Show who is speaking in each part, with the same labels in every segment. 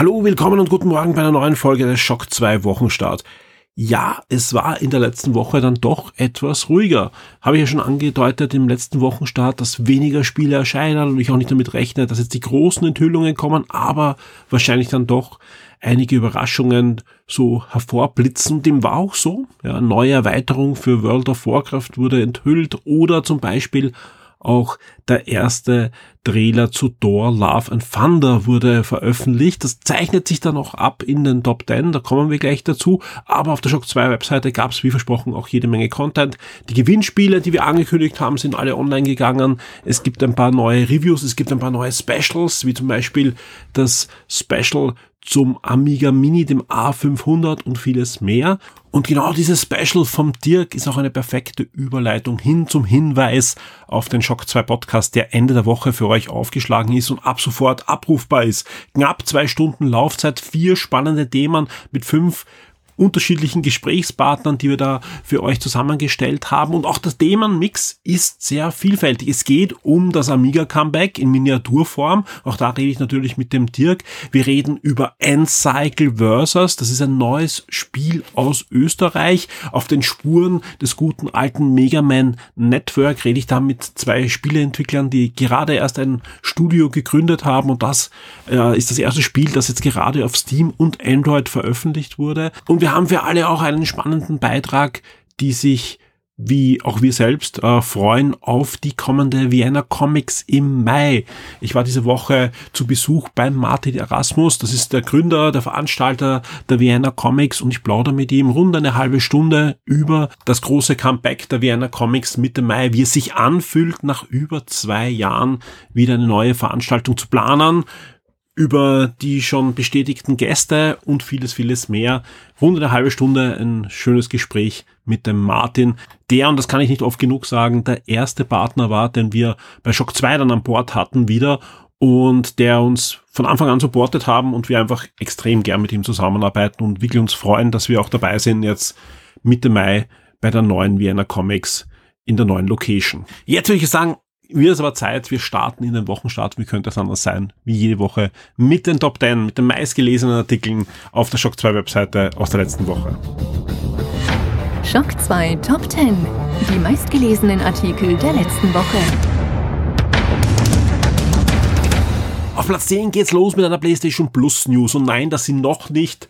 Speaker 1: Hallo, willkommen und guten Morgen bei einer neuen Folge des Schock 2 Wochenstart. Ja, es war in der letzten Woche dann doch etwas ruhiger. Habe ich ja schon angedeutet im letzten Wochenstart, dass weniger Spiele erscheinen und ich auch nicht damit rechne, dass jetzt die großen Enthüllungen kommen, aber wahrscheinlich dann doch einige Überraschungen so hervorblitzen. Dem war auch so. Ja, neue Erweiterung für World of Warcraft wurde enthüllt oder zum Beispiel auch der erste Trailer zu Thor Love and Thunder wurde veröffentlicht. Das zeichnet sich dann auch ab in den Top 10, da kommen wir gleich dazu. Aber auf der Shock 2 Webseite gab es wie versprochen auch jede Menge Content. Die Gewinnspiele, die wir angekündigt haben, sind alle online gegangen. Es gibt ein paar neue Reviews, es gibt ein paar neue Specials, wie zum Beispiel das Special zum Amiga Mini, dem A500 und vieles mehr. Und genau dieses Special vom Dirk ist auch eine perfekte Überleitung hin zum Hinweis auf den Shock 2 Podcast, der Ende der Woche für euch aufgeschlagen ist und ab sofort abrufbar ist. Knapp zwei Stunden Laufzeit, vier spannende Themen mit fünf unterschiedlichen Gesprächspartnern, die wir da für euch zusammengestellt haben. Und auch das Themenmix ist sehr vielfältig. Es geht um das Amiga Comeback in Miniaturform. Auch da rede ich natürlich mit dem Dirk. Wir reden über N-Cycle Versus. Das ist ein neues Spiel aus Österreich. Auf den Spuren des guten alten Mega Man Network rede ich da mit zwei Spieleentwicklern, die gerade erst ein Studio gegründet haben. Und das äh, ist das erste Spiel, das jetzt gerade auf Steam und Android veröffentlicht wurde. Und wir haben wir alle auch einen spannenden Beitrag, die sich wie auch wir selbst äh, freuen auf die kommende Vienna Comics im Mai. Ich war diese Woche zu Besuch beim Martin Erasmus, das ist der Gründer, der Veranstalter der Vienna Comics und ich plaudere mit ihm rund eine halbe Stunde über das große Comeback der Vienna Comics Mitte Mai, wie es sich anfühlt, nach über zwei Jahren wieder eine neue Veranstaltung zu planen über die schon bestätigten Gäste und vieles, vieles mehr. Rund eine halbe Stunde ein schönes Gespräch mit dem Martin, der, und das kann ich nicht oft genug sagen, der erste Partner war, den wir bei Shock 2 dann an Bord hatten wieder und der uns von Anfang an supportet haben und wir einfach extrem gern mit ihm zusammenarbeiten und wirklich uns freuen, dass wir auch dabei sind jetzt Mitte Mai bei der neuen Vienna Comics in der neuen Location. Jetzt würde ich sagen, wird es aber Zeit, wir starten in den Wochenstart, wie könnte es anders sein, wie jede Woche mit den Top 10, mit den meistgelesenen Artikeln auf der Shock 2 Webseite aus der letzten Woche.
Speaker 2: Shock 2 Top 10. Die meistgelesenen Artikel der letzten Woche.
Speaker 1: Auf Platz 10 geht's los mit einer PlayStation Plus News und nein, das sind noch nicht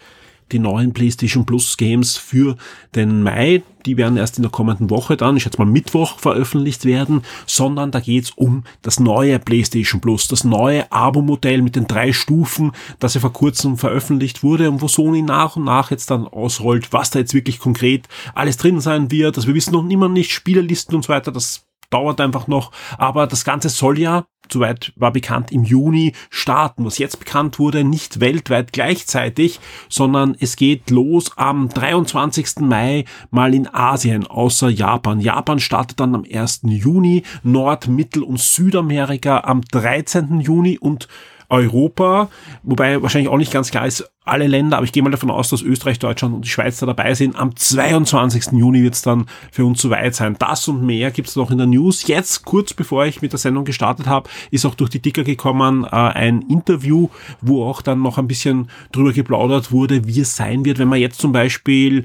Speaker 1: die neuen PlayStation Plus Games für den Mai. Die werden erst in der kommenden Woche dann, ich schätze mal Mittwoch, veröffentlicht werden, sondern da geht's um das neue PlayStation Plus, das neue Abo-Modell mit den drei Stufen, das ja vor kurzem veröffentlicht wurde und wo Sony nach und nach jetzt dann ausrollt, was da jetzt wirklich konkret alles drin sein wird. Also wir wissen noch immer nicht, Spielerlisten und so weiter, das dauert einfach noch. Aber das Ganze soll ja, soweit war bekannt, im Juni starten. Was jetzt bekannt wurde, nicht weltweit gleichzeitig, sondern es geht los am 23. Mai mal in Asien, außer Japan. Japan startet dann am 1. Juni, Nord-, Mittel- und Südamerika am 13. Juni und Europa, wobei wahrscheinlich auch nicht ganz klar ist, alle Länder, aber ich gehe mal davon aus, dass Österreich, Deutschland und die Schweiz da dabei sind. Am 22. Juni wird es dann für uns soweit sein. Das und mehr gibt es noch in der News. Jetzt, kurz bevor ich mit der Sendung gestartet habe, ist auch durch die Dicker gekommen äh, ein Interview, wo auch dann noch ein bisschen drüber geplaudert wurde, wie es sein wird, wenn man jetzt zum Beispiel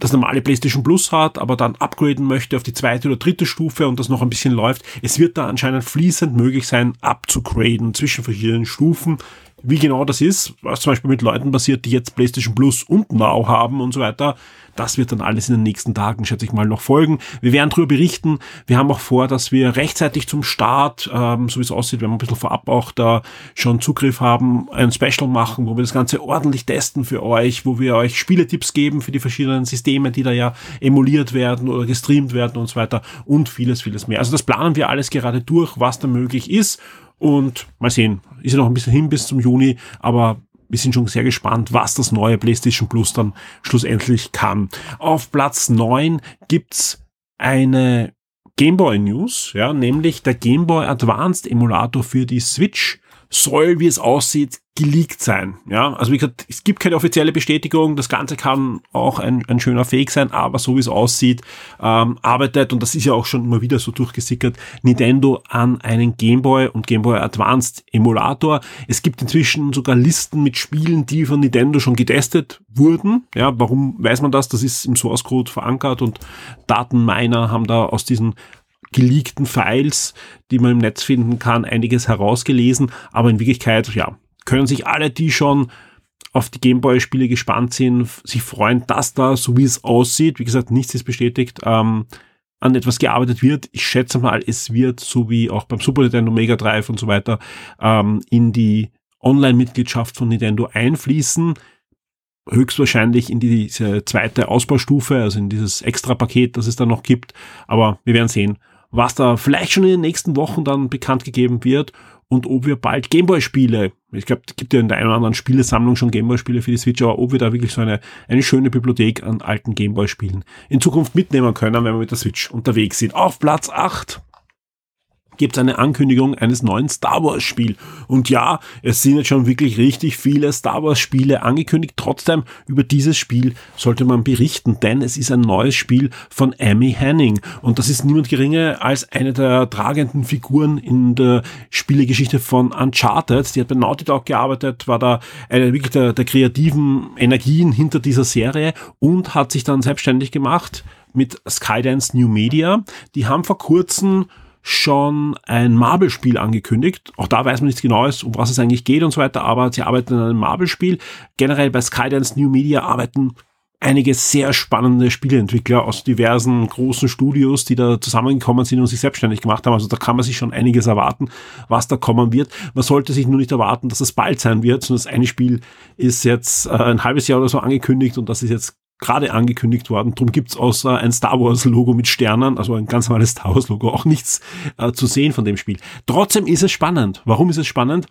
Speaker 1: das normale PlayStation Plus hat, aber dann upgraden möchte auf die zweite oder dritte Stufe und das noch ein bisschen läuft. Es wird da anscheinend fließend möglich sein, abzugraden zwischen verschiedenen Stufen. Wie genau das ist, was zum Beispiel mit Leuten passiert, die jetzt PlayStation Plus und Now haben und so weiter, das wird dann alles in den nächsten Tagen, schätze ich mal, noch folgen. Wir werden darüber berichten. Wir haben auch vor, dass wir rechtzeitig zum Start, ähm, so wie es aussieht, wenn wir ein bisschen vorab auch da schon Zugriff haben, ein Special machen, wo wir das Ganze ordentlich testen für euch, wo wir euch Spieletipps geben für die verschiedenen Systeme, die da ja emuliert werden oder gestreamt werden und so weiter und vieles, vieles mehr. Also das planen wir alles gerade durch, was da möglich ist. Und mal sehen, ist ja noch ein bisschen hin bis zum Juni, aber wir sind schon sehr gespannt, was das neue PlayStation Plus dann schlussendlich kann. Auf Platz neun gibt's eine Gameboy News, ja, nämlich der Gameboy Advanced Emulator für die Switch soll, wie es aussieht, geleakt sein. Ja, also wie gesagt, es gibt keine offizielle Bestätigung. Das Ganze kann auch ein, ein schöner Fake sein, aber so wie es aussieht, ähm, arbeitet, und das ist ja auch schon immer wieder so durchgesickert, Nintendo an einen Game Boy und Game Boy Advanced Emulator. Es gibt inzwischen sogar Listen mit Spielen, die von Nintendo schon getestet wurden. Ja, warum weiß man das? Das ist im Source Code verankert und Datenminer haben da aus diesen geleakten Files, die man im Netz finden kann, einiges herausgelesen. Aber in Wirklichkeit, ja, können sich alle, die schon auf die Gameboy-Spiele gespannt sind, sich freuen, dass da, so wie es aussieht, wie gesagt, nichts ist bestätigt, ähm, an etwas gearbeitet wird. Ich schätze mal, es wird, so wie auch beim Super Nintendo Mega Drive und so weiter, ähm, in die Online-Mitgliedschaft von Nintendo einfließen. Höchstwahrscheinlich in diese zweite Ausbaustufe, also in dieses Extra-Paket, das es da noch gibt. Aber wir werden sehen, was da vielleicht schon in den nächsten Wochen dann bekannt gegeben wird und ob wir bald Gameboy-Spiele, ich glaube, es gibt ja in der einen oder anderen Spielesammlung schon Gameboy-Spiele für die Switch, aber ob wir da wirklich so eine, eine schöne Bibliothek an alten Gameboy-Spielen in Zukunft mitnehmen können, wenn wir mit der Switch unterwegs sind. Auf Platz 8 gibt es eine Ankündigung eines neuen Star Wars Spiel. Und ja, es sind jetzt schon wirklich richtig viele Star Wars Spiele angekündigt. Trotzdem, über dieses Spiel sollte man berichten, denn es ist ein neues Spiel von Amy Henning. Und das ist niemand geringer als eine der tragenden Figuren in der Spielegeschichte von Uncharted. Die hat bei Naughty Dog gearbeitet, war da eine wirklich der, der kreativen Energien hinter dieser Serie und hat sich dann selbstständig gemacht mit Skydance New Media. Die haben vor kurzem schon ein Marvel-Spiel angekündigt. Auch da weiß man nicht genau, um was es eigentlich geht und so weiter, aber sie arbeiten an einem Marvel-Spiel. Generell bei Skydance New Media arbeiten einige sehr spannende Spieleentwickler aus diversen großen Studios, die da zusammengekommen sind und sich selbstständig gemacht haben. Also da kann man sich schon einiges erwarten, was da kommen wird. Man sollte sich nur nicht erwarten, dass es bald sein wird, sondern das eine Spiel ist jetzt äh, ein halbes Jahr oder so angekündigt und das ist jetzt gerade angekündigt worden. Drum gibt's außer ein Star Wars Logo mit Sternen, also ein ganz normales Star Wars Logo, auch nichts äh, zu sehen von dem Spiel. Trotzdem ist es spannend. Warum ist es spannend?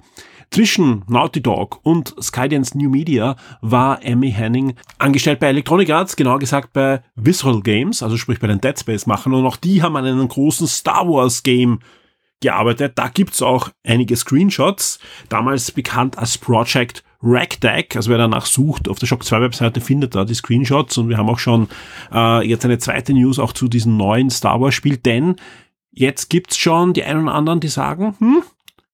Speaker 1: Zwischen Naughty Dog und Skydance New Media war Amy Henning angestellt bei Electronic Arts, genauer gesagt bei Visceral Games, also sprich bei den Dead Space Machern und auch die haben an einem großen Star Wars Game gearbeitet. Da gibt's auch einige Screenshots, damals bekannt als Project Ragtag, also wer danach sucht, auf der Shock 2 Webseite findet da die Screenshots und wir haben auch schon äh, jetzt eine zweite News auch zu diesem neuen Star Wars Spiel, denn jetzt gibt's schon die einen und anderen, die sagen, hm,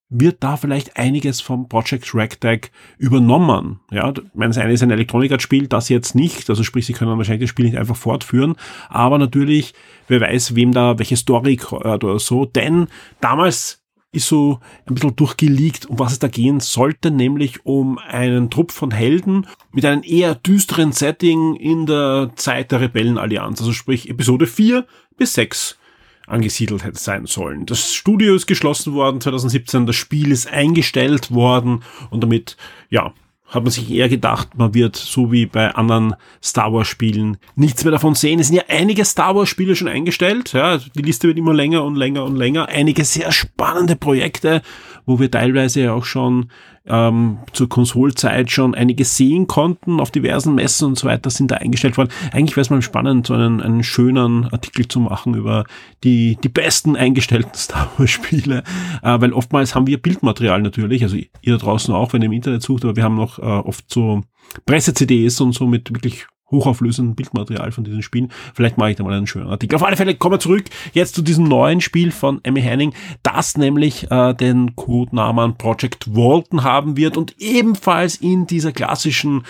Speaker 1: wird da vielleicht einiges vom Project Ragtag übernommen. Ja, ich meine, das eine ist ein Elektronik-Spiel, das jetzt nicht, also sprich, sie können wahrscheinlich das Spiel nicht einfach fortführen, aber natürlich, wer weiß, wem da welche Story oder so, denn damals ist so ein bisschen durchgeleakt, um was es da gehen sollte, nämlich um einen Trupp von Helden mit einem eher düsteren Setting in der Zeit der Rebellenallianz, also sprich Episode 4 bis 6 angesiedelt hätte sein sollen. Das Studio ist geschlossen worden 2017, das Spiel ist eingestellt worden und damit, ja, hat man sich eher gedacht, man wird so wie bei anderen Star Wars Spielen nichts mehr davon sehen. Es sind ja einige Star Wars Spiele schon eingestellt. Ja, die Liste wird immer länger und länger und länger. Einige sehr spannende Projekte, wo wir teilweise auch schon ähm, zur Konsolzeit schon einiges sehen konnten auf diversen Messen und so weiter sind da eingestellt worden. Eigentlich wäre es mal spannend, so einen, einen schönen Artikel zu machen über die, die besten eingestellten Star Wars Spiele, äh, weil oftmals haben wir Bildmaterial natürlich, also ihr da draußen auch, wenn ihr im Internet sucht, aber wir haben noch äh, oft so Presse-CDs und so mit wirklich hochauflösenden Bildmaterial von diesen Spielen. Vielleicht mache ich da mal einen schönen Artikel. Auf alle Fälle kommen wir zurück jetzt zu diesem neuen Spiel von Emmy Henning, das nämlich äh, den Codenamen Project Walton haben wird und ebenfalls in dieser klassischen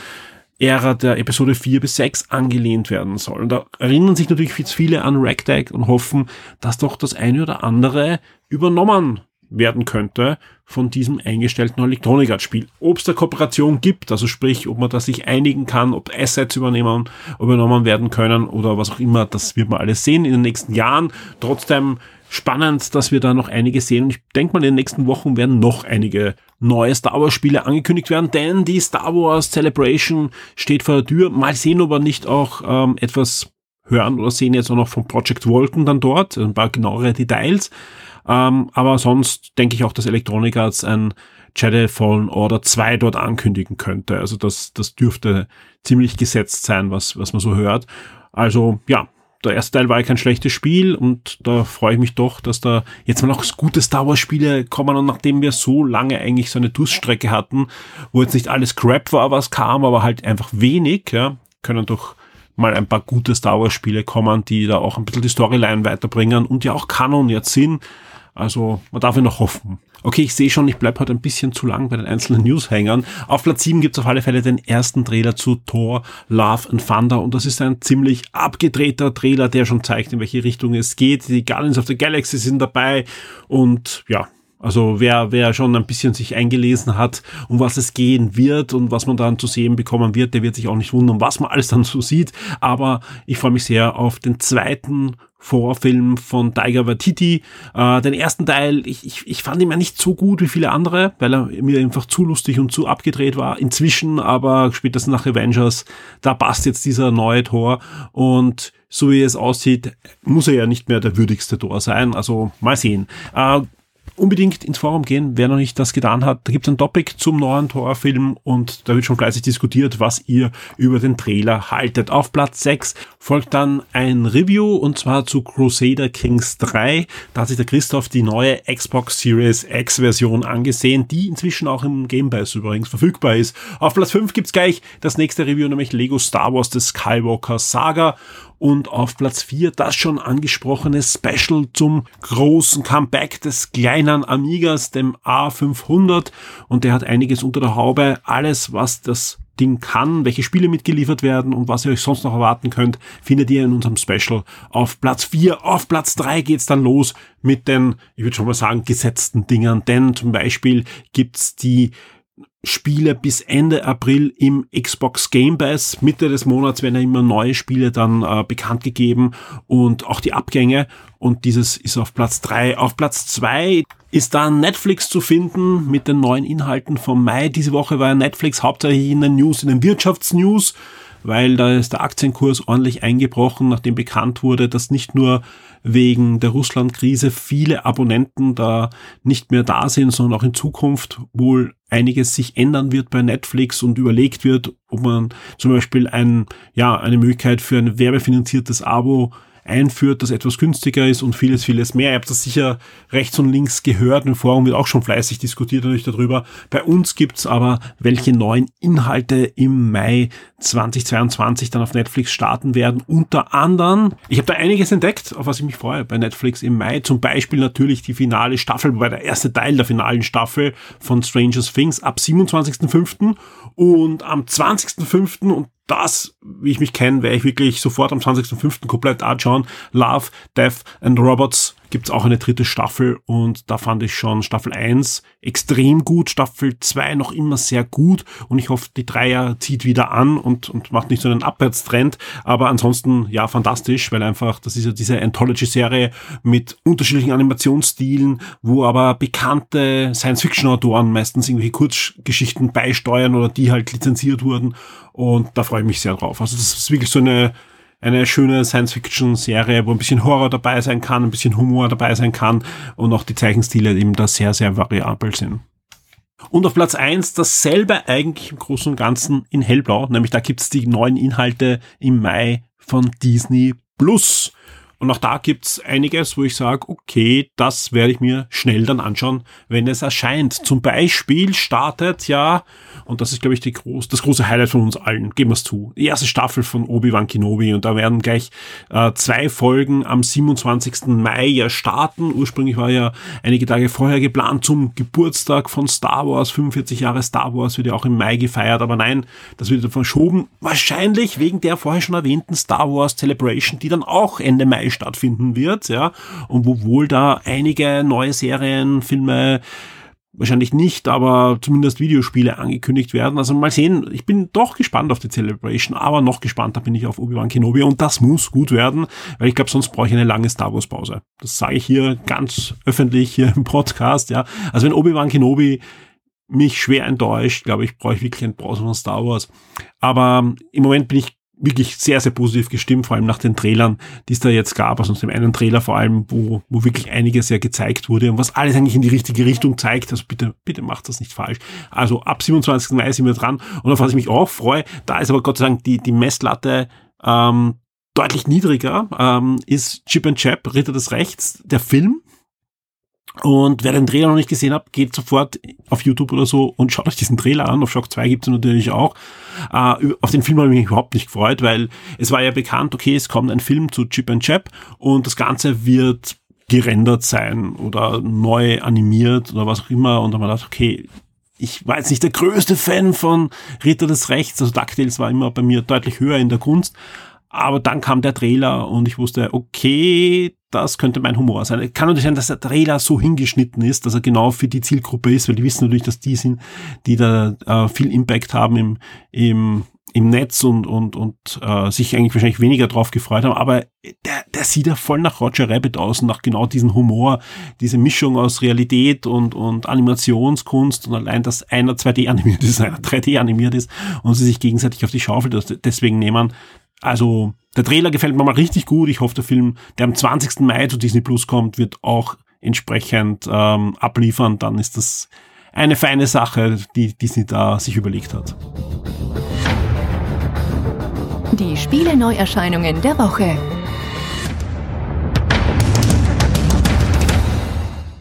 Speaker 1: Ära der Episode 4 bis 6 angelehnt werden soll. Und da erinnern sich natürlich viele an Ragtag und hoffen, dass doch das eine oder andere übernommen werden könnte von diesem eingestellten Electronic Arts Spiel. Ob es da Kooperation gibt, also sprich, ob man da sich einigen kann, ob Assets übernehmen, übernommen werden können oder was auch immer, das wird man alles sehen in den nächsten Jahren. Trotzdem spannend, dass wir da noch einige sehen. Und ich denke mal, in den nächsten Wochen werden noch einige neue Star Wars Spiele angekündigt werden, denn die Star Wars Celebration steht vor der Tür. Mal sehen, ob wir nicht auch ähm, etwas hören oder sehen jetzt auch noch von Project Vulcan dann dort, ein paar genauere Details. Ähm, aber sonst denke ich auch, dass Electronic Arts ein Jedi Fallen Order 2 dort ankündigen könnte. Also das, das dürfte ziemlich gesetzt sein, was, was man so hört. Also ja, der erste Teil war ja kein schlechtes Spiel und da freue ich mich doch, dass da jetzt mal noch gute Star Wars Spiele kommen und nachdem wir so lange eigentlich so eine Durststrecke hatten, wo jetzt nicht alles Crap war, was kam, aber halt einfach wenig, ja, können doch mal ein paar gute Star Wars Spiele kommen, die da auch ein bisschen die Storyline weiterbringen und ja auch Kanon jetzt sind. Also man darf ja noch hoffen. Okay, ich sehe schon, ich bleib heute ein bisschen zu lang bei den einzelnen Newshängern. Auf Platz 7 gibt es auf alle Fälle den ersten Trailer zu Thor, Love and Thunder und das ist ein ziemlich abgedrehter Trailer, der schon zeigt, in welche Richtung es geht. Die Guardians of the Galaxy sind dabei und ja, also wer, wer schon ein bisschen sich eingelesen hat, um was es gehen wird und was man dann zu sehen bekommen wird, der wird sich auch nicht wundern, was man alles dann so sieht. Aber ich freue mich sehr auf den zweiten Vorfilm von Tiger Waititi. Äh, den ersten Teil, ich, ich, ich fand ihn ja nicht so gut wie viele andere, weil er mir einfach zu lustig und zu abgedreht war. Inzwischen aber spätestens nach Avengers, da passt jetzt dieser neue Tor und so wie es aussieht, muss er ja nicht mehr der würdigste Tor sein. Also mal sehen. Äh, unbedingt ins Forum gehen, wer noch nicht das getan hat. Da gibt es ein Topic zum neuen Torfilm und da wird schon fleißig diskutiert, was ihr über den Trailer haltet. Auf Platz 6 folgt dann ein Review und zwar zu Crusader Kings 3. Da hat sich der Christoph die neue Xbox Series X Version angesehen, die inzwischen auch im Game Pass übrigens verfügbar ist. Auf Platz 5 gibt's gleich das nächste Review, nämlich Lego Star Wars The Skywalker Saga und auf Platz 4 das schon angesprochene Special zum großen Comeback des kleinen Amigas, dem A500 und der hat einiges unter der Haube, alles was das Ding kann, welche Spiele mitgeliefert werden und was ihr euch sonst noch erwarten könnt, findet ihr in unserem Special. Auf Platz 4. Auf Platz 3 geht's dann los mit den, ich würde schon mal sagen, gesetzten Dingern, denn zum Beispiel gibt's die Spiele bis Ende April im Xbox Game Pass. Mitte des Monats werden ja immer neue Spiele dann äh, bekannt gegeben und auch die Abgänge. Und dieses ist auf Platz drei. Auf Platz zwei ist dann Netflix zu finden mit den neuen Inhalten vom Mai. Diese Woche war Netflix hauptsächlich in den News, in den Wirtschaftsnews weil da ist der Aktienkurs ordentlich eingebrochen, nachdem bekannt wurde, dass nicht nur wegen der Russland-Krise viele Abonnenten da nicht mehr da sind, sondern auch in Zukunft wohl einiges sich ändern wird bei Netflix und überlegt wird, ob man zum Beispiel ein, ja, eine Möglichkeit für ein werbefinanziertes Abo einführt, das etwas günstiger ist und vieles, vieles mehr. Ihr habt das sicher rechts und links gehört. Im Forum wird auch schon fleißig diskutiert natürlich darüber. Bei uns gibt's aber, welche neuen Inhalte im Mai 2022 dann auf Netflix starten werden. Unter anderem, ich habe da einiges entdeckt, auf was ich mich freue bei Netflix im Mai. Zum Beispiel natürlich die finale Staffel, wobei der erste Teil der finalen Staffel von Stranger Things ab 27.05. und am 20.05. und das, wie ich mich kenne, werde ich wirklich sofort am 20.05. komplett anschauen. Love, Death and Robots gibt's auch eine dritte Staffel und da fand ich schon Staffel 1 extrem gut, Staffel 2 noch immer sehr gut und ich hoffe, die Dreier zieht wieder an und, und macht nicht so einen Abwärtstrend, aber ansonsten ja fantastisch, weil einfach, das ist ja diese Anthology-Serie mit unterschiedlichen Animationsstilen, wo aber bekannte Science-Fiction-Autoren meistens irgendwelche Kurzgeschichten beisteuern oder die halt lizenziert wurden und da freue ich mich sehr drauf. Also das ist wirklich so eine eine schöne Science-Fiction-Serie, wo ein bisschen Horror dabei sein kann, ein bisschen Humor dabei sein kann und auch die Zeichenstile eben da sehr, sehr variabel sind. Und auf Platz eins dasselbe eigentlich im Großen und Ganzen in Hellblau, nämlich da gibt's die neuen Inhalte im Mai von Disney Plus. Und auch da gibt's einiges, wo ich sage, okay, das werde ich mir schnell dann anschauen, wenn es erscheint. Zum Beispiel startet ja, und das ist, glaube ich, die groß, das große Highlight von uns allen, geben wir's zu, die erste Staffel von Obi-Wan Kenobi. Und da werden gleich äh, zwei Folgen am 27. Mai ja starten. Ursprünglich war ja einige Tage vorher geplant zum Geburtstag von Star Wars. 45 Jahre Star Wars wird ja auch im Mai gefeiert. Aber nein, das wird verschoben. Wahrscheinlich wegen der vorher schon erwähnten Star Wars Celebration, die dann auch Ende Mai stattfinden wird, ja, und wo wohl da einige neue Serien, Filme, wahrscheinlich nicht, aber zumindest Videospiele angekündigt werden. Also mal sehen, ich bin doch gespannt auf die Celebration, aber noch gespannter bin ich auf Obi-Wan Kenobi und das muss gut werden, weil ich glaube, sonst brauche ich eine lange Star Wars Pause. Das sage ich hier ganz öffentlich hier im Podcast, ja. Also wenn Obi-Wan Kenobi mich schwer enttäuscht, glaube ich, brauche ich wirklich eine Pause von Star Wars. Aber im Moment bin ich wirklich sehr, sehr positiv gestimmt, vor allem nach den Trailern, die es da jetzt gab, also dem einen Trailer vor allem, wo, wo wirklich einiges ja gezeigt wurde und was alles eigentlich in die richtige Richtung zeigt. Also bitte, bitte macht das nicht falsch. Also ab 27. Mai sind wir dran und auf was ich mich auch freue, da ist aber Gott sei Dank die, die Messlatte ähm, deutlich niedriger, ähm, ist Chip and Chap, Ritter des Rechts, der Film, und wer den Trailer noch nicht gesehen hat, geht sofort auf YouTube oder so und schaut euch diesen Trailer an. Auf Shock 2 gibt es natürlich auch. Äh, auf den Film habe ich mich überhaupt nicht gefreut, weil es war ja bekannt, okay, es kommt ein Film zu Chip and Chap und das Ganze wird gerendert sein oder neu animiert oder was auch immer. Und dann habe ich gedacht, okay, ich war jetzt nicht der größte Fan von Ritter des Rechts, also DuckTales war immer bei mir deutlich höher in der Kunst, aber dann kam der Trailer und ich wusste, okay, das könnte mein Humor sein. Kann natürlich sein, dass der Trailer so hingeschnitten ist, dass er genau für die Zielgruppe ist, weil die wissen natürlich, dass die sind, die da äh, viel Impact haben im, im, im Netz und, und, und äh, sich eigentlich wahrscheinlich weniger drauf gefreut haben. Aber der, der sieht ja voll nach Roger Rabbit aus und nach genau diesem Humor, diese Mischung aus Realität und, und Animationskunst und allein, dass einer 2D animiert ist, einer 3D animiert ist und sie sich gegenseitig auf die Schaufel deswegen nehmen also der Trailer gefällt mir mal richtig gut. Ich hoffe, der Film, der am 20. Mai zu Disney Plus kommt, wird auch entsprechend ähm, abliefern. Dann ist das eine feine Sache, die Disney da sich überlegt hat.
Speaker 2: Die Spiele-Neuerscheinungen der Woche.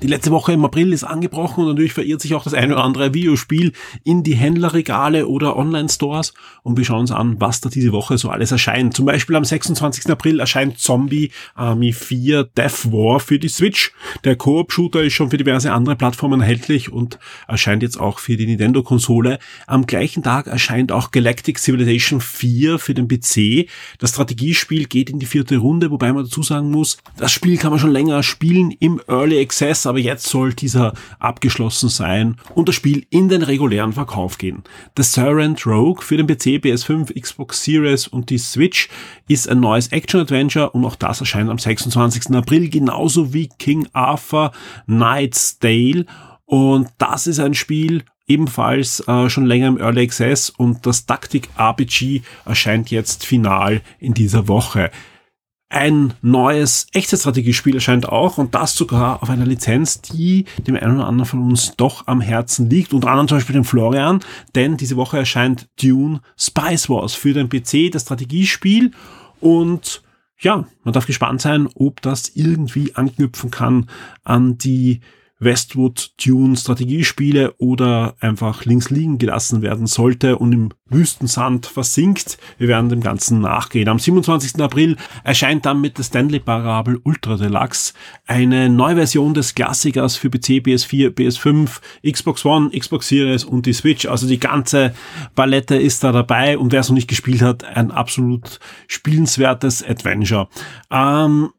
Speaker 1: Die letzte Woche im April ist angebrochen und natürlich verirrt sich auch das eine oder andere Videospiel in die Händlerregale oder Online-Stores und wir schauen uns an, was da diese Woche so alles erscheint. Zum Beispiel am 26. April erscheint Zombie Army 4 Death War für die Switch. Der Koop-Shooter ist schon für diverse andere Plattformen erhältlich und erscheint jetzt auch für die Nintendo-Konsole. Am gleichen Tag erscheint auch Galactic Civilization 4 für den PC. Das Strategiespiel geht in die vierte Runde, wobei man dazu sagen muss, das Spiel kann man schon länger spielen im Early Access, aber jetzt soll dieser abgeschlossen sein und das Spiel in den regulären Verkauf gehen. The Serent Rogue für den PC, PS5, Xbox Series und die Switch ist ein neues Action-Adventure und auch das erscheint am 26. April, genauso wie King Arthur Knight's Dale und das ist ein Spiel, ebenfalls äh, schon länger im Early Access und das Tactic RPG erscheint jetzt final in dieser Woche. Ein neues Echtzeitstrategiespiel erscheint auch und das sogar auf einer Lizenz, die dem einen oder anderen von uns doch am Herzen liegt. Unter anderem zum Beispiel dem Florian, denn diese Woche erscheint Dune Spice Wars für den PC, das Strategiespiel und ja, man darf gespannt sein, ob das irgendwie anknüpfen kann an die Westwood Tune Strategiespiele oder einfach links liegen gelassen werden sollte und im Wüstensand versinkt. Wir werden dem Ganzen nachgehen. Am 27. April erscheint dann mit der Stanley Parable Ultra Deluxe eine neue Version des Klassikers für PC, PS4, PS5, Xbox One, Xbox Series und die Switch. Also die ganze Palette ist da dabei und wer es noch nicht gespielt hat, ein absolut spielenswertes Adventure. Ähm,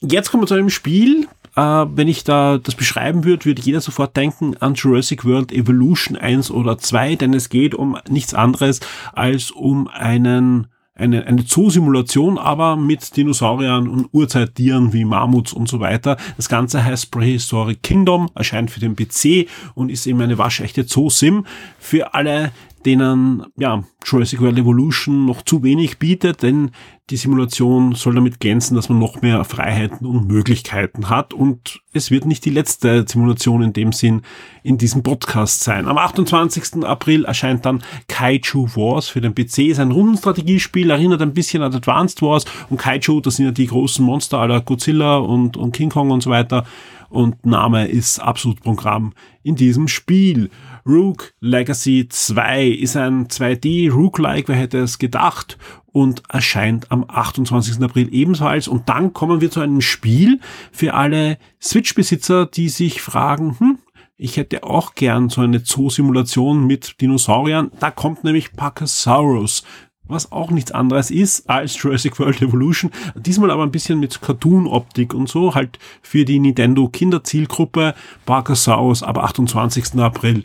Speaker 1: jetzt kommen wir zu einem Spiel, äh, wenn ich da das beschreiben würde, würde jeder sofort denken an Jurassic World Evolution 1 oder 2, denn es geht um nichts anderes als um einen eine, eine Zoo-Simulation, aber mit Dinosauriern und Urzeittieren wie Mammuts und so weiter. Das Ganze heißt Prehistoric Kingdom, erscheint für den PC und ist eben eine waschechte Zoo-Sim. Für alle, denen ja, Jurassic World Evolution noch zu wenig bietet, denn die Simulation soll damit glänzen, dass man noch mehr Freiheiten und Möglichkeiten hat und es wird nicht die letzte Simulation in dem Sinn in diesem Podcast sein. Am 28. April erscheint dann Kaiju Wars für den PC. Ist ein Rundenstrategiespiel, erinnert ein bisschen an Advanced Wars und Kaiju, das sind ja die großen Monster aller Godzilla und, und King Kong und so weiter und Name ist absolut Programm in diesem Spiel. Rook Legacy 2 ist ein 2D Rook-like, wer hätte es gedacht, und erscheint am 28. April ebenfalls. Und dann kommen wir zu einem Spiel für alle Switch-Besitzer, die sich fragen, hm, ich hätte auch gern so eine Zoo-Simulation mit Dinosauriern. Da kommt nämlich Pachysaurus was auch nichts anderes ist als Jurassic World Evolution. Diesmal aber ein bisschen mit Cartoon-Optik und so, halt für die Nintendo Kinderzielgruppe. Barcasaurus, aber 28. April.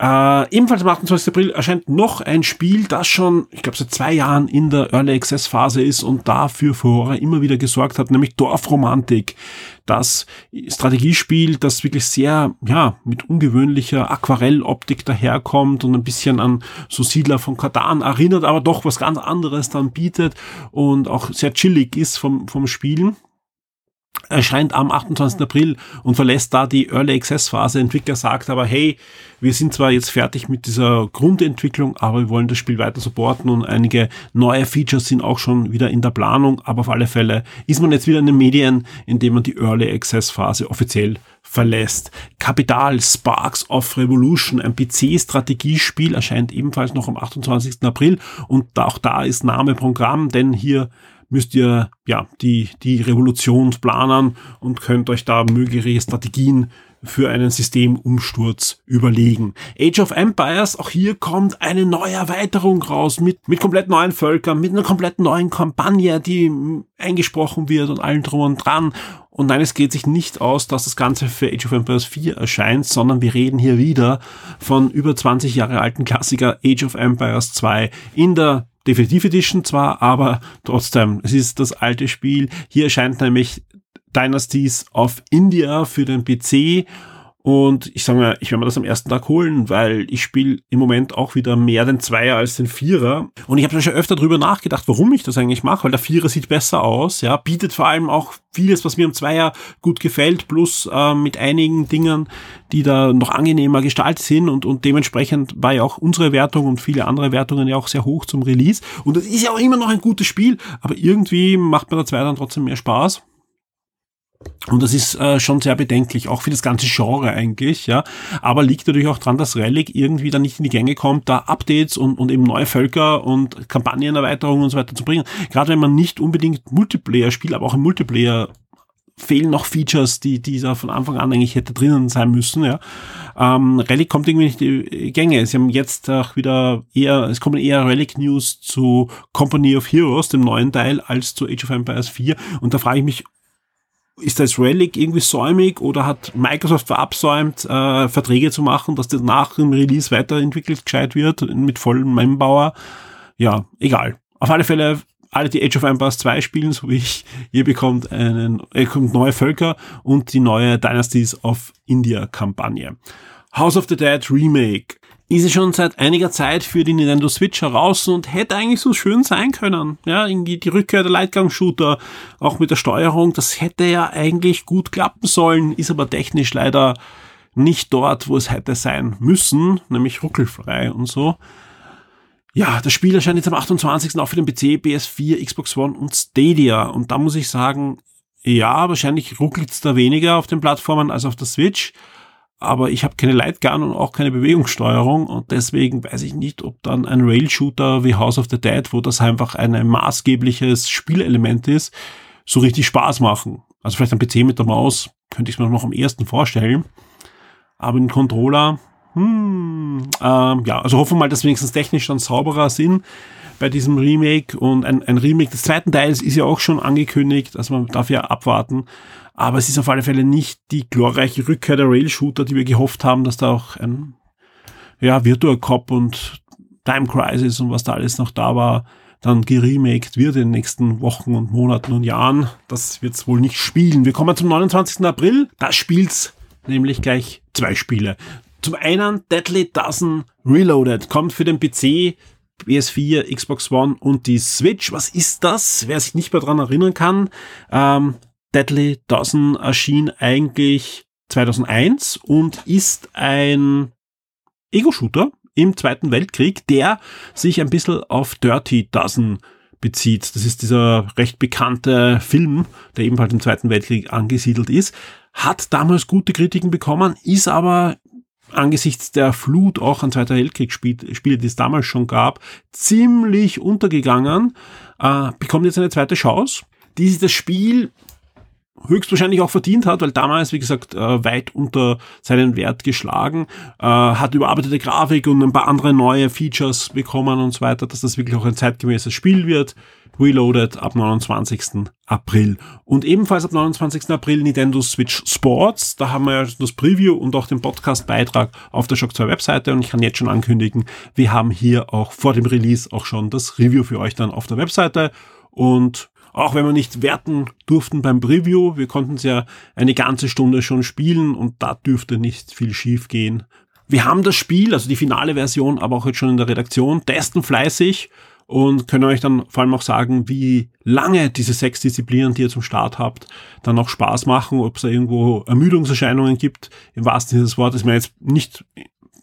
Speaker 1: Äh, ebenfalls am 28. April erscheint noch ein Spiel, das schon, ich glaube, seit zwei Jahren in der Early Access Phase ist und dafür Furore immer wieder gesorgt hat, nämlich Dorfromantik. Das Strategiespiel, das wirklich sehr, ja, mit ungewöhnlicher Aquarelloptik daherkommt und ein bisschen an so Siedler von Katan erinnert, aber doch was ganz anderes dann bietet und auch sehr chillig ist vom, vom Spielen erscheint am 28. April und verlässt da die Early Access Phase. Entwickler sagt aber, hey, wir sind zwar jetzt fertig mit dieser Grundentwicklung, aber wir wollen das Spiel weiter supporten und einige neue Features sind auch schon wieder in der Planung, aber auf alle Fälle ist man jetzt wieder in den Medien, indem man die Early Access Phase offiziell verlässt. Kapital Sparks of Revolution, ein PC-Strategiespiel, erscheint ebenfalls noch am 28. April und auch da ist Name Programm, denn hier müsst ihr ja die, die Revolution planen und könnt euch da mögliche Strategien für einen Systemumsturz überlegen. Age of Empires, auch hier kommt eine neue Erweiterung raus mit, mit komplett neuen Völkern, mit einer komplett neuen Kampagne, die eingesprochen wird und allen drum und dran. Und nein, es geht sich nicht aus, dass das Ganze für Age of Empires 4 erscheint, sondern wir reden hier wieder von über 20 Jahre alten Klassiker Age of Empires 2 in der Definitive Edition zwar, aber trotzdem, es ist das alte Spiel. Hier erscheint nämlich Dynasties of India für den PC und ich sage mal, ich werde mir das am ersten Tag holen, weil ich spiele im Moment auch wieder mehr den Zweier als den Vierer. Und ich habe schon öfter drüber nachgedacht, warum ich das eigentlich mache, weil der Vierer sieht besser aus, ja, bietet vor allem auch vieles, was mir am Zweier gut gefällt, plus äh, mit einigen Dingen, die da noch angenehmer gestaltet sind und, und dementsprechend war ja auch unsere Wertung und viele andere Wertungen ja auch sehr hoch zum Release. Und das ist ja auch immer noch ein gutes Spiel, aber irgendwie macht mir der Zweier dann trotzdem mehr Spaß. Und das ist äh, schon sehr bedenklich, auch für das ganze Genre eigentlich, ja. Aber liegt natürlich auch dran, dass Relic irgendwie dann nicht in die Gänge kommt, da Updates und, und eben neue Völker und Kampagnenerweiterungen und so weiter zu bringen. Gerade wenn man nicht unbedingt Multiplayer spielt, aber auch im Multiplayer fehlen noch Features, die, die da von Anfang an eigentlich hätte drinnen sein müssen, ja. Ähm, Relic kommt irgendwie nicht in die Gänge. Sie haben jetzt auch wieder eher, es kommen eher Relic News zu Company of Heroes, dem neuen Teil, als zu Age of Empires 4. Und da frage ich mich, ist das Relic irgendwie säumig oder hat Microsoft verabsäumt, äh, Verträge zu machen, dass das nach dem Release weiterentwickelt gescheit wird mit vollem Manpower? Ja, egal. Auf alle Fälle, alle, die Age of Empires 2 spielen, so wie ich, ihr bekommt einen, ihr bekommt neue Völker und die neue Dynasties of India Kampagne. House of the Dead Remake ist es schon seit einiger Zeit für die Nintendo Switch heraus und hätte eigentlich so schön sein können. Ja, irgendwie die Rückkehr der Lightgang-Shooter, auch mit der Steuerung, das hätte ja eigentlich gut klappen sollen, ist aber technisch leider nicht dort, wo es hätte sein müssen, nämlich ruckelfrei und so. Ja, das Spiel erscheint jetzt am 28. auch für den PC, PS4, Xbox One und Stadia. Und da muss ich sagen, ja, wahrscheinlich ruckelt es da weniger auf den Plattformen als auf der Switch aber ich habe keine Lightgun und auch keine Bewegungssteuerung und deswegen weiß ich nicht, ob dann ein Rail-Shooter wie House of the Dead, wo das einfach ein maßgebliches Spielelement ist, so richtig Spaß machen. Also vielleicht ein PC mit der Maus könnte ich mir noch am ersten vorstellen, aber ein Controller, hm, ähm, ja, also hoffen wir mal, dass wenigstens technisch dann sauberer sind bei diesem Remake und ein, ein Remake des zweiten Teils ist ja auch schon angekündigt, also man darf ja abwarten. Aber es ist auf alle Fälle nicht die glorreiche Rückkehr der Rail-Shooter, die wir gehofft haben, dass da auch ein ja, Virtua Cop und Time Crisis und was da alles noch da war, dann geremaked wird in den nächsten Wochen und Monaten und Jahren. Das wird es wohl nicht spielen. Wir kommen zum 29. April. Da spielt's nämlich gleich zwei Spiele. Zum einen Deadly Dozen Reloaded kommt für den PC, PS4, Xbox One und die Switch. Was ist das? Wer sich nicht mehr dran erinnern kann, ähm, Deadly Dozen erschien eigentlich 2001 und ist ein Ego-Shooter im Zweiten Weltkrieg, der sich ein bisschen auf Dirty Dozen bezieht. Das ist dieser recht bekannte Film, der ebenfalls im Zweiten Weltkrieg angesiedelt ist. Hat damals gute Kritiken bekommen, ist aber angesichts der Flut auch an Zweiter Weltkriegsspiele, die es damals schon gab, ziemlich untergegangen. Äh, bekommt jetzt eine zweite Chance. Dies ist das Spiel höchstwahrscheinlich auch verdient hat, weil damals, wie gesagt, äh, weit unter seinen Wert geschlagen, äh, hat überarbeitete Grafik und ein paar andere neue Features bekommen und so weiter, dass das wirklich auch ein zeitgemäßes Spiel wird. Reloaded ab 29. April. Und ebenfalls ab 29. April Nintendo Switch Sports. Da haben wir ja das Preview und auch den Podcast-Beitrag auf der Shock 2 Webseite und ich kann jetzt schon ankündigen, wir haben hier auch vor dem Release auch schon das Review für euch dann auf der Webseite und auch wenn wir nicht werten durften beim Preview, wir konnten es ja eine ganze Stunde schon spielen und da dürfte nicht viel schief gehen. Wir haben das Spiel, also die finale Version, aber auch jetzt schon in der Redaktion, testen fleißig und können euch dann vor allem auch sagen, wie lange diese sechs Disziplinen, die ihr zum Start habt, dann auch Spaß machen, ob es da irgendwo Ermüdungserscheinungen gibt. Im wahrsten Sinne des Wortes, ich meine jetzt nicht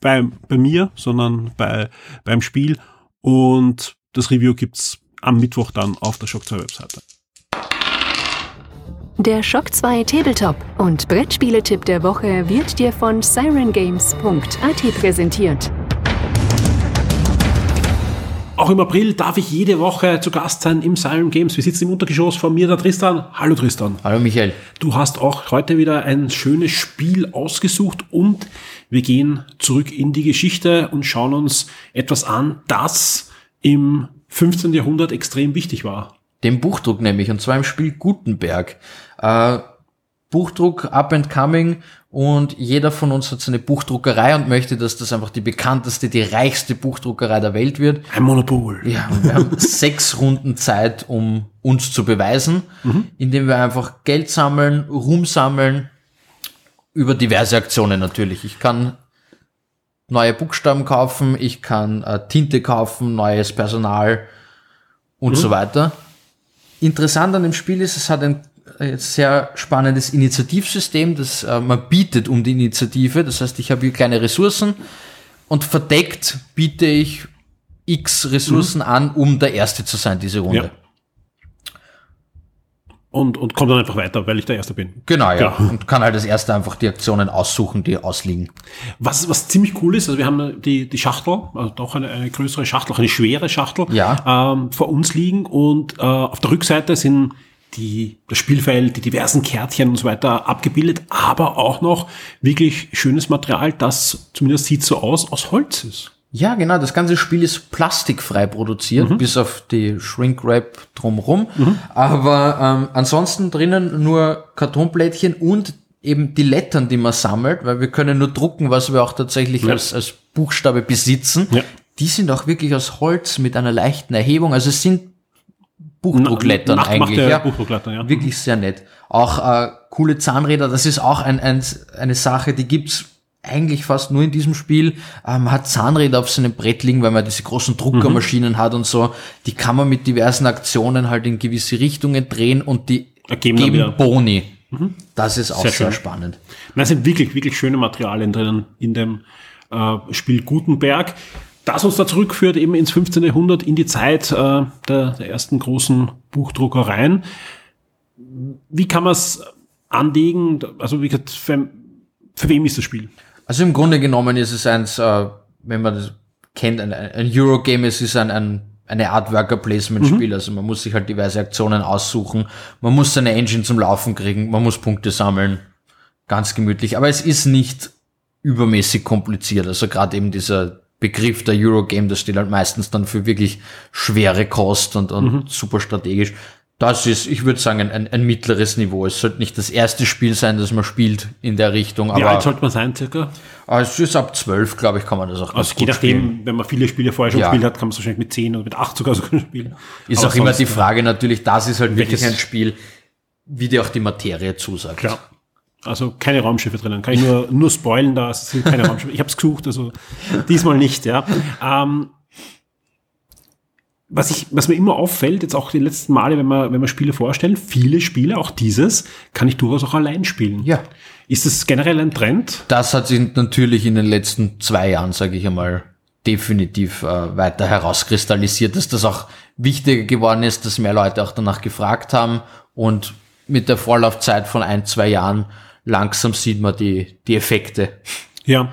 Speaker 1: bei, bei mir, sondern bei, beim Spiel. Und das Review gibt's am Mittwoch dann auf der Shock 2 Webseite.
Speaker 2: Der Shock 2 Tabletop und Brettspieletipp der Woche wird dir von sirengames.at präsentiert.
Speaker 1: Auch im April darf ich jede Woche zu Gast sein im Siren Games. Wir sitzen im Untergeschoss von mir, der Tristan. Hallo Tristan.
Speaker 3: Hallo Michael.
Speaker 1: Du hast auch heute wieder ein schönes Spiel ausgesucht und wir gehen zurück in die Geschichte und schauen uns etwas an, das im 15. Jahrhundert extrem wichtig war.
Speaker 3: Dem Buchdruck nämlich, und zwar im Spiel Gutenberg. Äh, Buchdruck up and coming und jeder von uns hat seine Buchdruckerei und möchte, dass das einfach die bekannteste, die reichste Buchdruckerei der Welt wird.
Speaker 1: Ein Monopol.
Speaker 3: Ja, und wir haben sechs Runden Zeit, um uns zu beweisen, mhm. indem wir einfach Geld sammeln, Ruhm sammeln, über diverse Aktionen natürlich. Ich kann neue Buchstaben kaufen, ich kann äh, Tinte kaufen, neues Personal und mhm. so weiter. Interessant an dem Spiel ist, es hat ein äh, sehr spannendes Initiativsystem, das äh, man bietet um die Initiative. Das heißt, ich habe hier kleine Ressourcen und verdeckt biete ich x Ressourcen mhm. an, um der Erste zu sein, diese Runde. Ja
Speaker 1: und, und komme dann einfach weiter, weil ich der Erste bin.
Speaker 3: Genau, ja. Genau. Und kann halt das Erste einfach die Aktionen aussuchen, die ausliegen.
Speaker 1: Was, was ziemlich cool ist, also wir haben die, die Schachtel, also doch eine, eine größere Schachtel, auch eine schwere Schachtel
Speaker 3: ja.
Speaker 1: ähm, vor uns liegen und äh, auf der Rückseite sind die, das Spielfeld, die diversen Kärtchen und so weiter abgebildet, aber auch noch wirklich schönes Material, das zumindest sieht so aus, aus Holz ist.
Speaker 3: Ja, genau. Das ganze Spiel ist plastikfrei produziert, mhm. bis auf die Shrink-Wrap drumherum. Mhm. Aber ähm, ansonsten drinnen nur Kartonplättchen und eben die Lettern, die man sammelt, weil wir können nur drucken, was wir auch tatsächlich ja. als, als Buchstabe besitzen. Ja. Die sind auch wirklich aus Holz mit einer leichten Erhebung. Also es sind Buchdrucklettern eigentlich. Ja. Buchdrucklettern, ja. Wirklich sehr nett. Auch äh, coole Zahnräder, das ist auch ein, ein, eine Sache, die gibt's eigentlich fast nur in diesem Spiel, ähm, hat Zahnräder auf seinem Brett liegen, weil man diese großen Druckermaschinen mhm. hat und so. Die kann man mit diversen Aktionen halt in gewisse Richtungen drehen und die
Speaker 1: Ergeben geben
Speaker 3: Boni. Mhm. Das ist auch sehr, sehr spannend.
Speaker 1: Da sind wirklich, wirklich schöne Materialien drinnen in dem äh, Spiel Gutenberg. Das uns da zurückführt eben ins 15. Jahrhundert, in die Zeit äh, der, der ersten großen Buchdruckereien. Wie kann man es anlegen? Also wie gesagt, für, für wem ist das Spiel?
Speaker 3: Also im Grunde genommen ist es eins, äh, wenn man das kennt, ein, ein Eurogame, es ist ein, ein eine Art Worker Placement Spiel. Mhm. Also man muss sich halt diverse Aktionen aussuchen. Man muss seine Engine zum Laufen kriegen. Man muss Punkte sammeln. Ganz gemütlich. Aber es ist nicht übermäßig kompliziert. Also gerade eben dieser Begriff der Eurogame, das steht halt meistens dann für wirklich schwere Kost und, und mhm. super strategisch das ist, ich würde sagen, ein, ein mittleres Niveau. Es sollte nicht das erste Spiel sein, das man spielt in der Richtung.
Speaker 1: Wie alt sollte man sein, circa?
Speaker 3: Ah, es ist ab zwölf, glaube ich, kann man das auch
Speaker 1: ganz also je nachdem, spielen. wenn man viele Spiele vorher schon ja. gespielt hat, kann man es wahrscheinlich mit zehn oder mit acht sogar sogar spielen.
Speaker 3: Ist Aber auch immer die Frage natürlich, das ist halt wirklich ein Spiel, wie dir auch die Materie zusagt.
Speaker 1: Klar. Also keine Raumschiffe drinnen. Kann ich nur, nur spoilen, da sind keine Raumschiffe. Ich habe es gesucht, also diesmal nicht, ja. Ähm, was ich, was mir immer auffällt, jetzt auch die letzten Male, wenn wir, wenn wir Spiele vorstellen, viele Spiele, auch dieses, kann ich durchaus auch allein spielen.
Speaker 3: Ja.
Speaker 1: Ist das generell ein Trend?
Speaker 3: Das hat sich natürlich in den letzten zwei Jahren, sage ich einmal, definitiv äh, weiter herauskristallisiert, dass das auch wichtiger geworden ist, dass mehr Leute auch danach gefragt haben und mit der Vorlaufzeit von ein, zwei Jahren langsam sieht man die, die Effekte.
Speaker 1: Ja,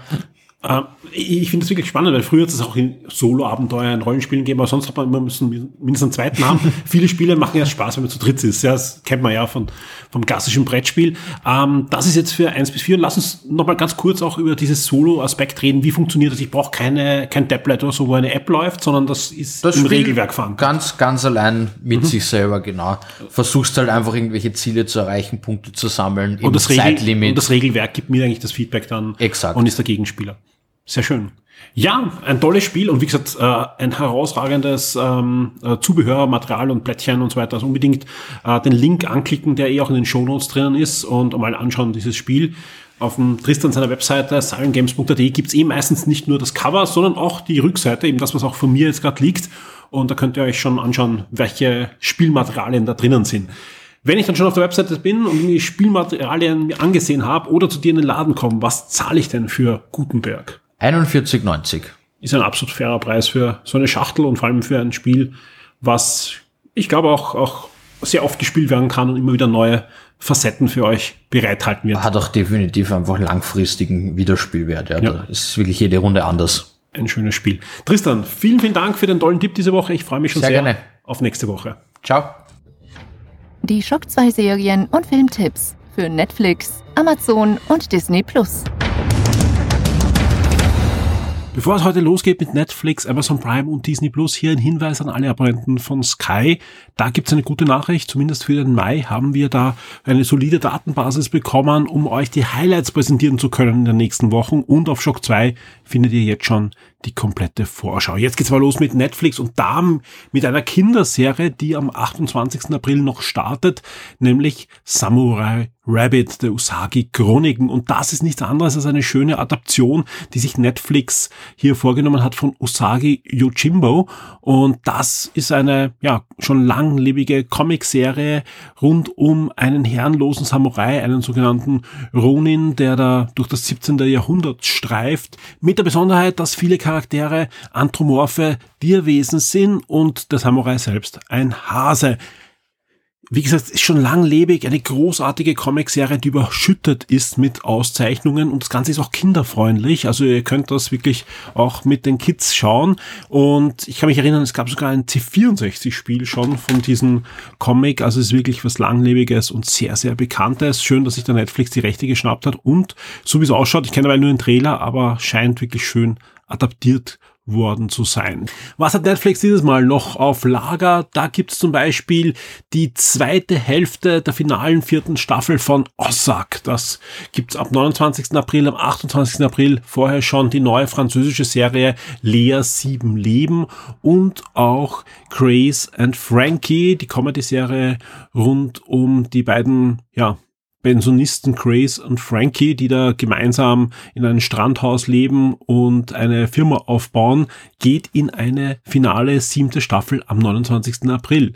Speaker 1: ich finde das wirklich spannend, weil früher hat es auch in Solo-Abenteuer, in Rollenspielen gegeben, aber sonst hat man immer müssen mindestens einen zweiten haben. Viele Spiele machen ja Spaß, wenn man zu dritt ist. Ja, das kennt man ja von, vom klassischen Brettspiel. Ähm, das ist jetzt für eins bis vier. Lass uns nochmal ganz kurz auch über dieses Solo-Aspekt reden. Wie funktioniert das? Ich brauche keine, kein Tablet oder so, wo eine App läuft, sondern das ist
Speaker 3: Das
Speaker 1: im
Speaker 3: Spiel
Speaker 1: Regelwerk verankert.
Speaker 3: Ganz, ganz allein mit sich selber, genau. Versuchst halt einfach irgendwelche Ziele zu erreichen, Punkte zu sammeln, im
Speaker 1: Und das, Regel,
Speaker 3: Zeitlimit.
Speaker 1: und das Regelwerk gibt mir eigentlich das Feedback dann
Speaker 3: Exakt.
Speaker 1: und ist der Gegenspieler. Sehr schön. Ja, ein tolles Spiel und wie gesagt, äh, ein herausragendes ähm, äh, Zubehör, Material und Plättchen und so weiter. Also unbedingt äh, den Link anklicken, der eh auch in den Shownotes drinnen ist und mal anschauen, dieses Spiel. Auf dem Tristan seiner Webseite, sirengames.at, gibt's eh meistens nicht nur das Cover, sondern auch die Rückseite, eben das, was auch von mir jetzt gerade liegt. Und da könnt ihr euch schon anschauen, welche Spielmaterialien da drinnen sind. Wenn ich dann schon auf der Webseite bin und die Spielmaterialien mir angesehen habe oder zu dir in den Laden komme, was zahle ich denn für Gutenberg?
Speaker 3: 41,90.
Speaker 1: Ist ein absolut fairer Preis für so eine Schachtel und vor allem für ein Spiel, was ich glaube auch, auch sehr oft gespielt werden kann und immer wieder neue Facetten für euch bereithalten wird.
Speaker 3: Hat auch definitiv einfach langfristigen Wiederspielwert. Ja.
Speaker 1: Ja.
Speaker 3: Da ist wirklich jede Runde anders.
Speaker 1: Ein schönes Spiel. Tristan, vielen, vielen Dank für den tollen Tipp diese Woche. Ich freue mich schon
Speaker 3: Sehr
Speaker 1: sehr,
Speaker 3: gerne.
Speaker 1: auf nächste Woche.
Speaker 3: Ciao.
Speaker 2: Die Schock 2 Serien und Filmtipps für Netflix, Amazon und Disney Plus.
Speaker 1: Bevor es heute losgeht mit Netflix, Amazon Prime und Disney Plus, hier ein Hinweis an alle Abonnenten von Sky. Da gibt's eine gute Nachricht, zumindest für den Mai haben wir da eine solide Datenbasis bekommen, um euch die Highlights präsentieren zu können in den nächsten Wochen. Und auf Shock 2 findet ihr jetzt schon die komplette Vorschau. Jetzt geht's mal los mit Netflix und da mit einer Kinderserie, die am 28. April noch startet, nämlich Samurai Rabbit, der Usagi Chroniken. Und das ist nichts anderes als eine schöne Adaption, die sich Netflix hier vorgenommen hat von Usagi Yojimbo. Und das ist eine, ja, schon langlebige Comicserie rund um einen herrenlosen Samurai, einen sogenannten Ronin, der da durch das 17. Jahrhundert streift. Mit der Besonderheit, dass viele Charaktere anthropomorphe Tierwesen sind und der Samurai selbst ein Hase. Wie gesagt, ist schon langlebig, eine großartige Comicserie, die überschüttet ist mit Auszeichnungen und das Ganze ist auch kinderfreundlich. Also ihr könnt das wirklich auch mit den Kids schauen. Und ich kann mich erinnern, es gab sogar ein C64-Spiel schon von diesem Comic. Also es ist wirklich was Langlebiges und sehr, sehr Bekanntes. Schön, dass sich der Netflix die Rechte geschnappt hat und so wie es ausschaut, ich kenne aber nur den Trailer, aber scheint wirklich schön adaptiert worden zu sein. Was hat Netflix dieses Mal noch auf Lager? Da gibt's zum Beispiel die zweite Hälfte der finalen vierten Staffel von Ossak. Das gibt's ab 29. April, am 28. April vorher schon die neue französische Serie Lea sieben Leben und auch Grace and Frankie, die Comedy-Serie rund um die beiden, ja, Pensionisten Grace und Frankie, die da gemeinsam in einem Strandhaus leben und eine Firma aufbauen, geht in eine finale siebte Staffel am 29. April.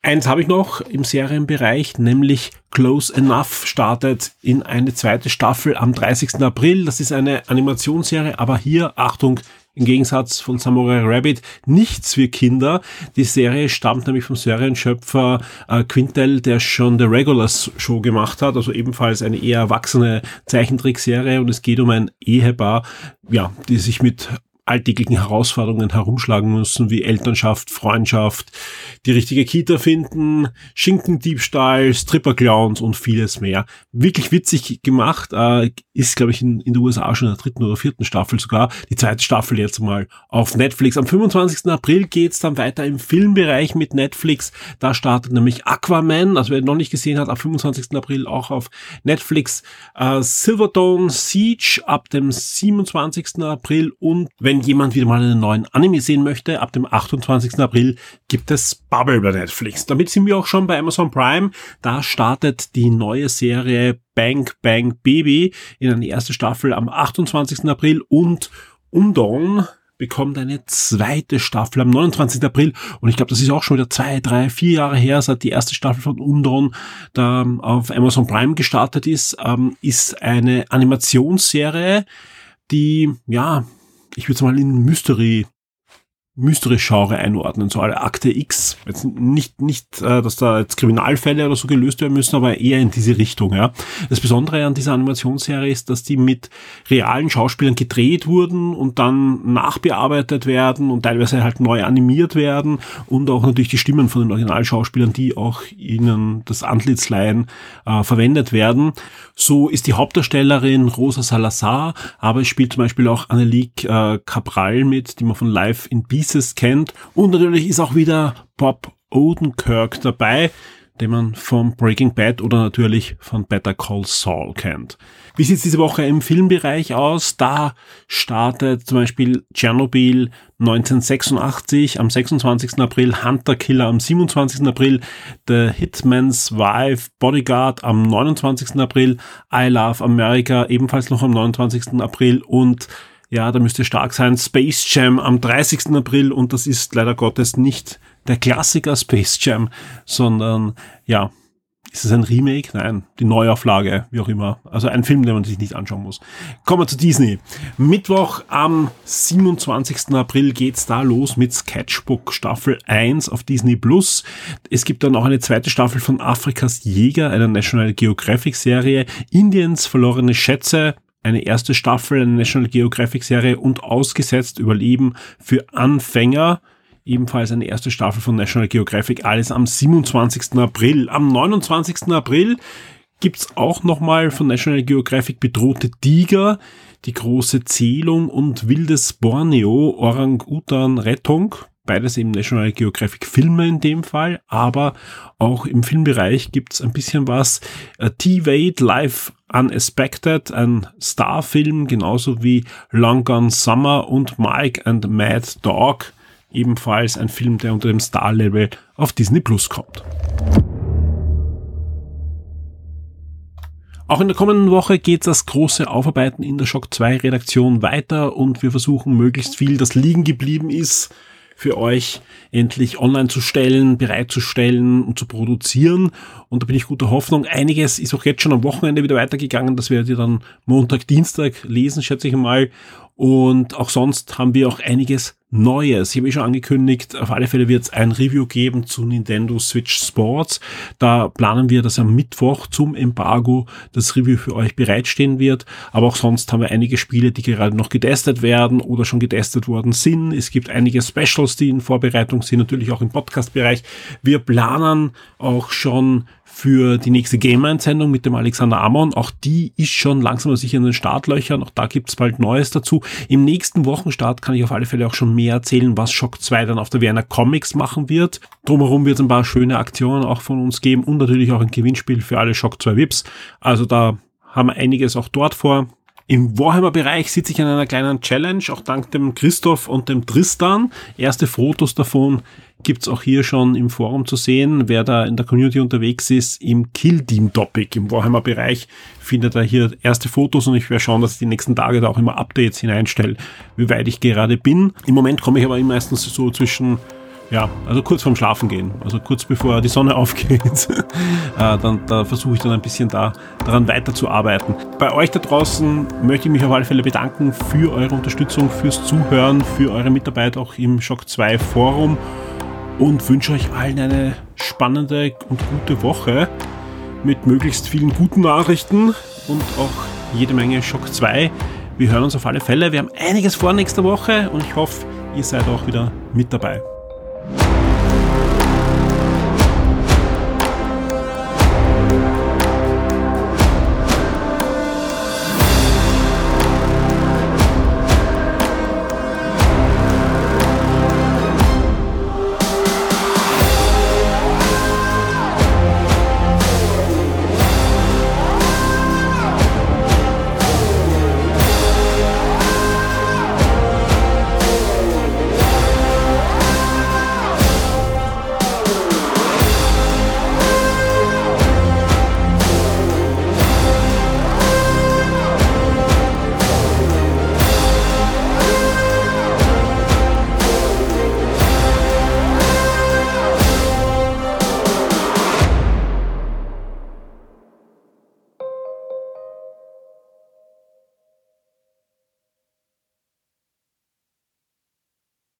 Speaker 1: Eins habe ich noch im Serienbereich, nämlich Close Enough startet in eine zweite Staffel am 30. April. Das ist eine Animationsserie, aber hier, Achtung, im Gegensatz von Samurai Rabbit, nichts für Kinder. Die Serie stammt nämlich vom Serienschöpfer äh, Quintel, der schon The Regulars Show gemacht hat, also ebenfalls eine eher erwachsene Zeichentrickserie und es geht um ein Ehepaar, ja, die sich mit alltäglichen Herausforderungen herumschlagen müssen, wie Elternschaft, Freundschaft, die richtige Kita finden, Schinkendiebstahl, Stripperclowns und vieles mehr. Wirklich witzig gemacht, äh, ist, glaube ich, in, in den USA schon in der dritten oder vierten Staffel sogar. Die zweite Staffel jetzt mal auf Netflix. Am 25. April geht's dann weiter im Filmbereich mit Netflix. Da startet nämlich Aquaman, also wer noch nicht gesehen hat, am 25. April auch auf Netflix. Äh, Silvertone Siege ab dem 27. April und wenn jemand wieder mal einen neuen Anime sehen möchte, ab dem 28. April gibt es Bubble bei Netflix. Damit sind wir auch schon bei Amazon Prime. Da startet die neue Serie Bang Bang Baby in eine erste Staffel am 28. April und Undon bekommt eine zweite Staffel am 29. April und ich glaube, das ist auch schon wieder zwei, drei, vier Jahre her, seit die erste Staffel von Undon da auf Amazon Prime gestartet ist, ähm, ist eine Animationsserie, die, ja, ich würde es mal in Mystery Mystery-Genre einordnen, so alle Akte X. Jetzt nicht, nicht, äh, dass da jetzt Kriminalfälle oder so gelöst werden müssen, aber eher in diese Richtung, ja. Das Besondere an dieser Animationsserie ist, dass die mit realen Schauspielern gedreht wurden und dann nachbearbeitet werden und teilweise halt neu animiert werden und auch natürlich die Stimmen von den Originalschauspielern, die auch ihnen das Antlitz leihen, äh, verwendet werden. So ist die Hauptdarstellerin Rosa Salazar, aber es spielt zum Beispiel auch Anneliek äh, Cabral mit, die man von Live in Beast Pieces kennt. Und natürlich ist auch wieder Bob Odenkirk dabei, den man vom Breaking Bad oder natürlich von Better Call Saul kennt. Wie sieht es diese Woche im Filmbereich aus? Da startet zum Beispiel Chernobyl 1986 am 26. April, Hunter Killer am 27. April, The Hitman's Wife Bodyguard am 29. April, I Love America ebenfalls noch am 29. April und ja, da müsste stark sein. Space Jam am 30. April und das ist leider Gottes nicht der Klassiker Space Jam, sondern ja, ist es ein Remake? Nein, die Neuauflage, wie auch immer. Also ein Film, den man sich nicht anschauen muss. Kommen wir zu Disney. Mittwoch am 27. April geht's da los mit Sketchbook Staffel 1 auf Disney Plus. Es gibt dann auch eine zweite Staffel von Afrikas Jäger, einer National Geographic Serie. Indiens verlorene Schätze, eine erste Staffel eine National Geographic Serie und ausgesetzt Überleben für Anfänger. Ebenfalls eine erste Staffel von National Geographic, alles am 27. April. Am 29. April gibt's auch nochmal von National Geographic bedrohte Tiger, die große Zählung und wildes Borneo, Orang-Utan-Rettung beides eben National Geographic Filme in dem Fall, aber auch im Filmbereich gibt's ein bisschen was. Äh, T-Wade Live Unexpected, ein Starfilm, genauso wie Long Gone Summer und Mike and Mad Dog, ebenfalls ein Film, der unter dem Star-Level auf Disney Plus kommt. Auch in der kommenden Woche geht das große Aufarbeiten in der Shock 2 Redaktion weiter und wir versuchen möglichst viel, das liegen geblieben ist, für euch endlich online zu stellen, bereitzustellen und zu produzieren. Und da bin ich guter Hoffnung. Einiges ist auch jetzt schon am Wochenende wieder weitergegangen. Das werdet ihr dann Montag, Dienstag lesen, schätze ich mal. Und auch sonst haben wir auch einiges Neues. Ich habe eh schon angekündigt, auf alle Fälle wird es ein Review geben zu Nintendo Switch Sports. Da planen wir, dass am Mittwoch zum Embargo das Review für euch bereitstehen wird. Aber auch sonst haben wir einige Spiele, die gerade noch getestet werden oder schon getestet worden sind. Es gibt einige Specials, die in Vorbereitung sind, natürlich auch im Podcast-Bereich. Wir planen auch schon für die nächste Game-Einsendung mit dem Alexander Amon. Auch die ist schon langsam sicher in den Startlöchern. Auch da gibt's bald Neues dazu. Im nächsten Wochenstart kann ich auf alle Fälle auch schon mehr erzählen, was Shock 2 dann auf der Vienna Comics machen wird. Drumherum wird es ein paar schöne Aktionen auch von uns geben und natürlich auch ein Gewinnspiel für alle Shock 2 VIPs. Also da haben wir einiges auch dort vor. Im Warhammer-Bereich sitze ich an einer kleinen Challenge, auch dank dem Christoph und dem Tristan. Erste Fotos davon gibt's auch hier schon im Forum zu sehen. Wer da in der Community unterwegs ist, im Kill Team Topic im Warhammer-Bereich findet er hier erste Fotos und ich werde schauen, dass ich die nächsten Tage da auch immer Updates hineinstelle, wie weit ich gerade bin. Im Moment komme ich aber meistens so zwischen ja, also kurz vorm Schlafen gehen, also kurz bevor die Sonne aufgeht, äh, dann da versuche ich dann ein bisschen da daran weiterzuarbeiten. Bei euch da draußen möchte ich mich auf alle Fälle bedanken für eure Unterstützung, fürs Zuhören, für eure Mitarbeit auch im Shock 2 Forum und wünsche euch allen eine spannende und gute Woche mit möglichst vielen guten Nachrichten und auch jede Menge Shock 2. Wir hören uns auf alle Fälle. Wir haben einiges vor nächster Woche und ich hoffe, ihr seid auch wieder mit dabei. you